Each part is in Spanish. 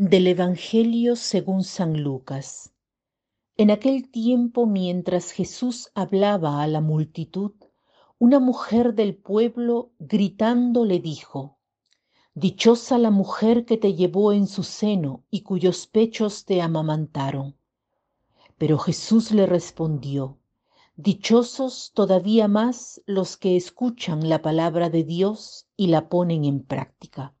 Del Evangelio según San Lucas. En aquel tiempo, mientras Jesús hablaba a la multitud, una mujer del pueblo gritando le dijo, Dichosa la mujer que te llevó en su seno y cuyos pechos te amamantaron. Pero Jesús le respondió, Dichosos todavía más los que escuchan la palabra de Dios y la ponen en práctica.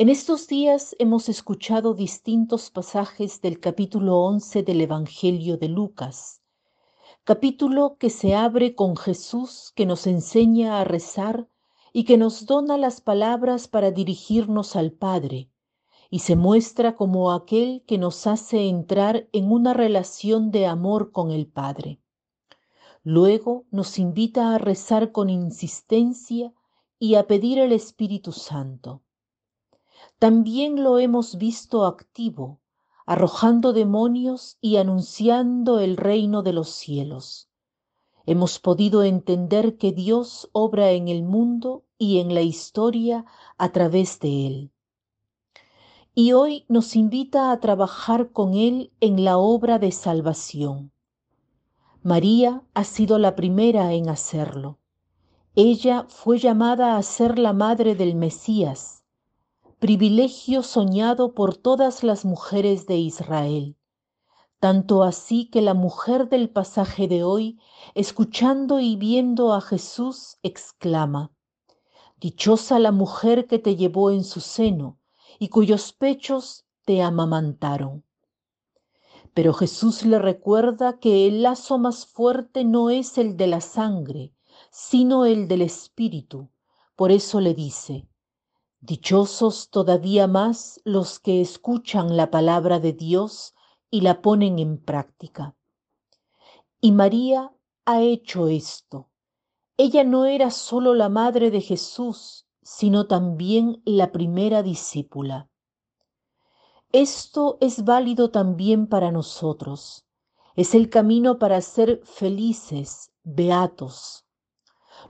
En estos días hemos escuchado distintos pasajes del capítulo 11 del Evangelio de Lucas, capítulo que se abre con Jesús que nos enseña a rezar y que nos dona las palabras para dirigirnos al Padre y se muestra como aquel que nos hace entrar en una relación de amor con el Padre. Luego nos invita a rezar con insistencia y a pedir el Espíritu Santo. También lo hemos visto activo, arrojando demonios y anunciando el reino de los cielos. Hemos podido entender que Dios obra en el mundo y en la historia a través de él y hoy nos invita a trabajar con Él en la obra de salvación. María ha sido la primera en hacerlo. Ella fue llamada a ser la madre del Mesías, privilegio soñado por todas las mujeres de Israel. Tanto así que la mujer del pasaje de hoy, escuchando y viendo a Jesús, exclama, Dichosa la mujer que te llevó en su seno y cuyos pechos te amamantaron. Pero Jesús le recuerda que el lazo más fuerte no es el de la sangre, sino el del Espíritu. Por eso le dice, Dichosos todavía más los que escuchan la palabra de Dios y la ponen en práctica. Y María ha hecho esto. Ella no era solo la madre de Jesús, sino también la primera discípula. Esto es válido también para nosotros. Es el camino para ser felices, beatos.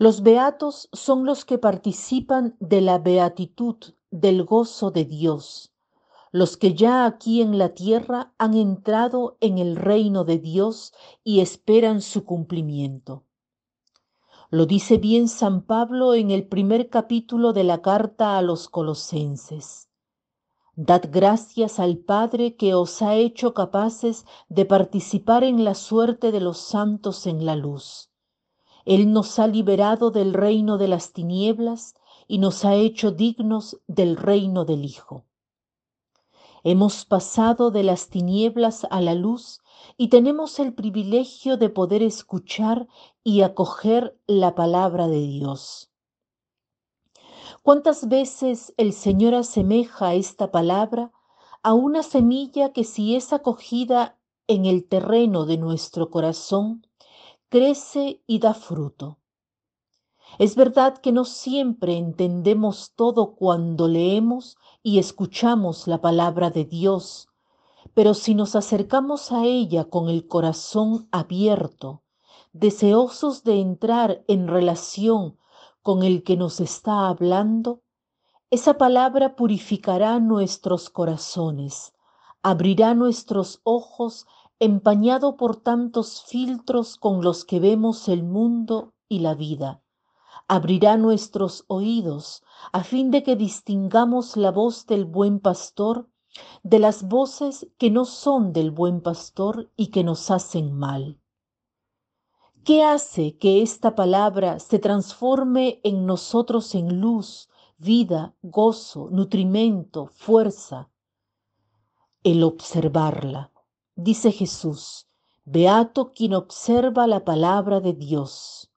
Los beatos son los que participan de la beatitud, del gozo de Dios, los que ya aquí en la tierra han entrado en el reino de Dios y esperan su cumplimiento. Lo dice bien San Pablo en el primer capítulo de la carta a los colosenses. Dad gracias al Padre que os ha hecho capaces de participar en la suerte de los santos en la luz. Él nos ha liberado del reino de las tinieblas y nos ha hecho dignos del reino del Hijo. Hemos pasado de las tinieblas a la luz y tenemos el privilegio de poder escuchar y acoger la palabra de Dios. ¿Cuántas veces el Señor asemeja esta palabra a una semilla que si es acogida en el terreno de nuestro corazón, crece y da fruto? Es verdad que no siempre entendemos todo cuando leemos y escuchamos la palabra de Dios, pero si nos acercamos a ella con el corazón abierto, deseosos de entrar en relación con el que nos está hablando, esa palabra purificará nuestros corazones, abrirá nuestros ojos empañado por tantos filtros con los que vemos el mundo y la vida. Abrirá nuestros oídos a fin de que distingamos la voz del buen pastor de las voces que no son del buen pastor y que nos hacen mal. ¿Qué hace que esta palabra se transforme en nosotros en luz, vida, gozo, nutrimento, fuerza? El observarla. Dice Jesús, Beato quien observa la palabra de Dios.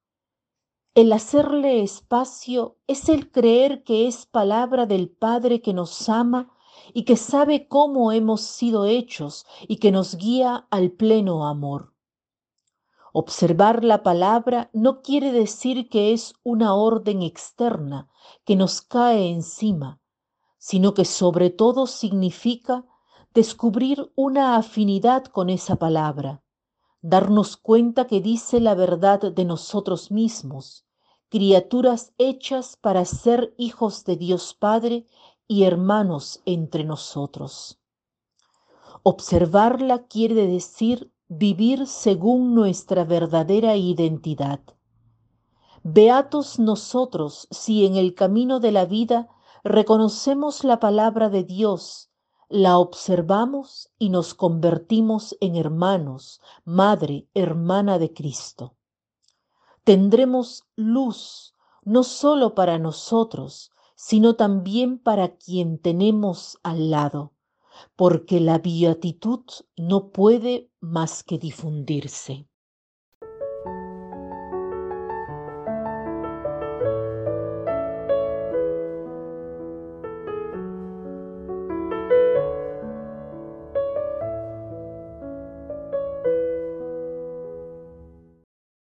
El hacerle espacio es el creer que es palabra del Padre que nos ama y que sabe cómo hemos sido hechos y que nos guía al pleno amor. Observar la palabra no quiere decir que es una orden externa que nos cae encima, sino que sobre todo significa descubrir una afinidad con esa palabra, darnos cuenta que dice la verdad de nosotros mismos, criaturas hechas para ser hijos de Dios Padre y hermanos entre nosotros. Observarla quiere decir vivir según nuestra verdadera identidad. Beatos nosotros si en el camino de la vida reconocemos la palabra de Dios, la observamos y nos convertimos en hermanos, madre, hermana de Cristo. Tendremos luz no solo para nosotros, sino también para quien tenemos al lado, porque la beatitud no puede más que difundirse.